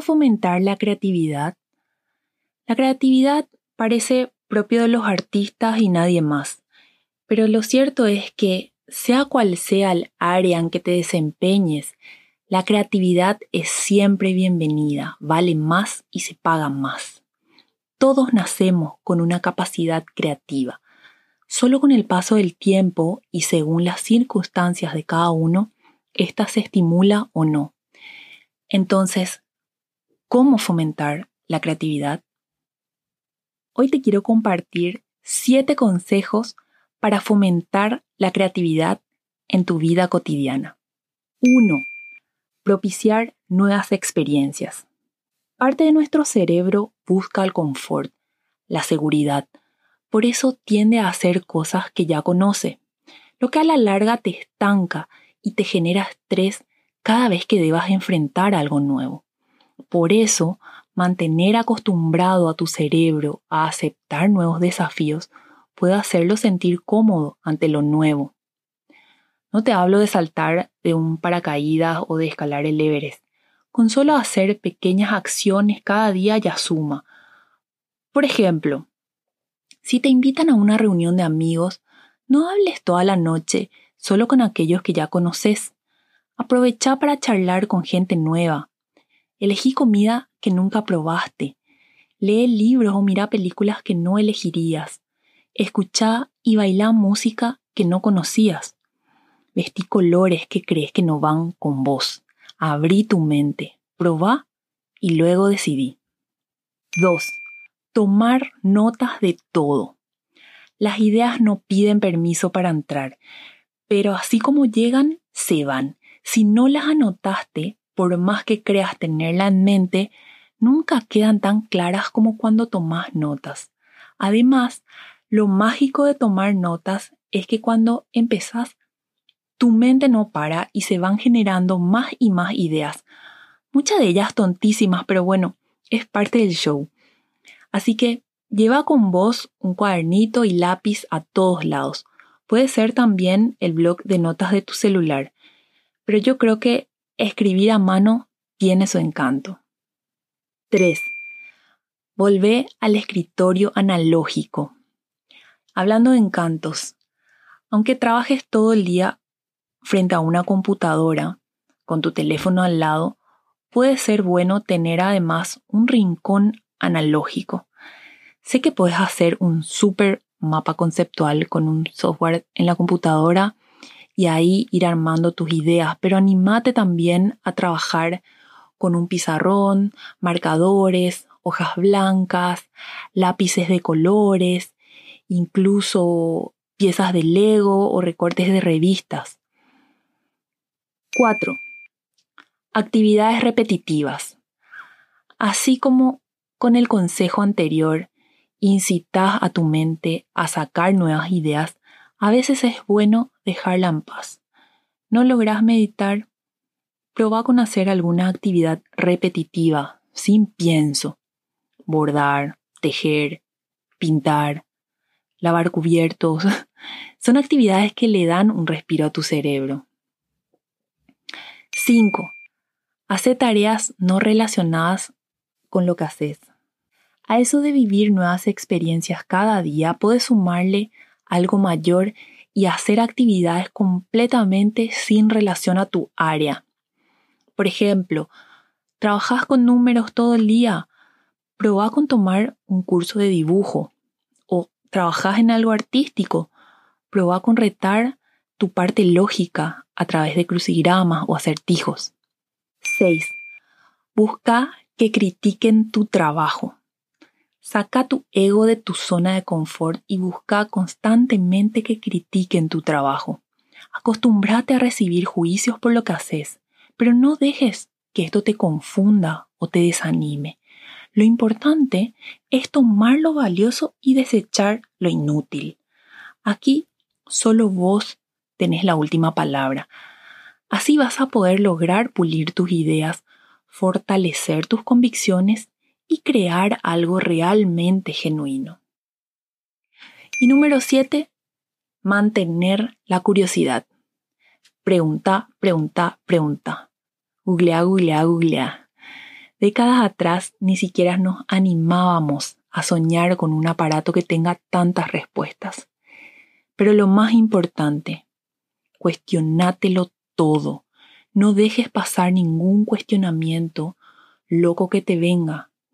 ¿Cómo fomentar la creatividad? La creatividad parece propio de los artistas y nadie más, pero lo cierto es que, sea cual sea el área en que te desempeñes, la creatividad es siempre bienvenida, vale más y se paga más. Todos nacemos con una capacidad creativa. Solo con el paso del tiempo y según las circunstancias de cada uno, ésta se estimula o no. Entonces, cómo fomentar la creatividad, hoy te quiero compartir siete consejos para fomentar la creatividad en tu vida cotidiana. 1. Propiciar nuevas experiencias. Parte de nuestro cerebro busca el confort, la seguridad. Por eso tiende a hacer cosas que ya conoce, lo que a la larga te estanca y te genera estrés cada vez que debas enfrentar algo nuevo. Por eso, mantener acostumbrado a tu cerebro a aceptar nuevos desafíos puede hacerlo sentir cómodo ante lo nuevo. No te hablo de saltar de un paracaídas o de escalar el Everest. Con solo hacer pequeñas acciones cada día ya suma. Por ejemplo, si te invitan a una reunión de amigos, no hables toda la noche solo con aquellos que ya conoces. Aprovecha para charlar con gente nueva, Elegí comida que nunca probaste. Lee libros o mira películas que no elegirías. Escucha y baila música que no conocías. Vestí colores que crees que no van con vos. Abrí tu mente, probá y luego decidí. 2. Tomar notas de todo. Las ideas no piden permiso para entrar, pero así como llegan, se van. Si no las anotaste, por más que creas tenerla en mente, nunca quedan tan claras como cuando tomas notas. Además, lo mágico de tomar notas es que cuando empezás, tu mente no para y se van generando más y más ideas. Muchas de ellas tontísimas, pero bueno, es parte del show. Así que lleva con vos un cuadernito y lápiz a todos lados. Puede ser también el blog de notas de tu celular. Pero yo creo que escribir a mano tiene su encanto. 3. Volvé al escritorio analógico. Hablando de encantos, aunque trabajes todo el día frente a una computadora, con tu teléfono al lado, puede ser bueno tener además un rincón analógico. Sé que puedes hacer un super mapa conceptual con un software en la computadora y ahí ir armando tus ideas, pero animate también a trabajar con un pizarrón, marcadores, hojas blancas, lápices de colores, incluso piezas de Lego o recortes de revistas. 4. Actividades repetitivas. Así como con el consejo anterior, incitas a tu mente a sacar nuevas ideas, a veces es bueno dejarla en paz. ¿No logras meditar? Proba con hacer alguna actividad repetitiva, sin pienso. Bordar, tejer, pintar, lavar cubiertos. Son actividades que le dan un respiro a tu cerebro. 5. Hace tareas no relacionadas con lo que haces. A eso de vivir nuevas experiencias cada día puedes sumarle algo mayor y hacer actividades completamente sin relación a tu área. Por ejemplo, trabajas con números todo el día, probá con tomar un curso de dibujo o trabajas en algo artístico, probá con retar tu parte lógica a través de crucigramas o acertijos. 6. Busca que critiquen tu trabajo. Saca tu ego de tu zona de confort y busca constantemente que critiquen tu trabajo. Acostúmbrate a recibir juicios por lo que haces, pero no dejes que esto te confunda o te desanime. Lo importante es tomar lo valioso y desechar lo inútil. Aquí solo vos tenés la última palabra. Así vas a poder lograr pulir tus ideas, fortalecer tus convicciones y crear algo realmente genuino. Y número 7, mantener la curiosidad. Pregunta, pregunta, pregunta. Googlea, googlea, googlea. Décadas atrás ni siquiera nos animábamos a soñar con un aparato que tenga tantas respuestas. Pero lo más importante, cuestionátelo todo. No dejes pasar ningún cuestionamiento loco que te venga.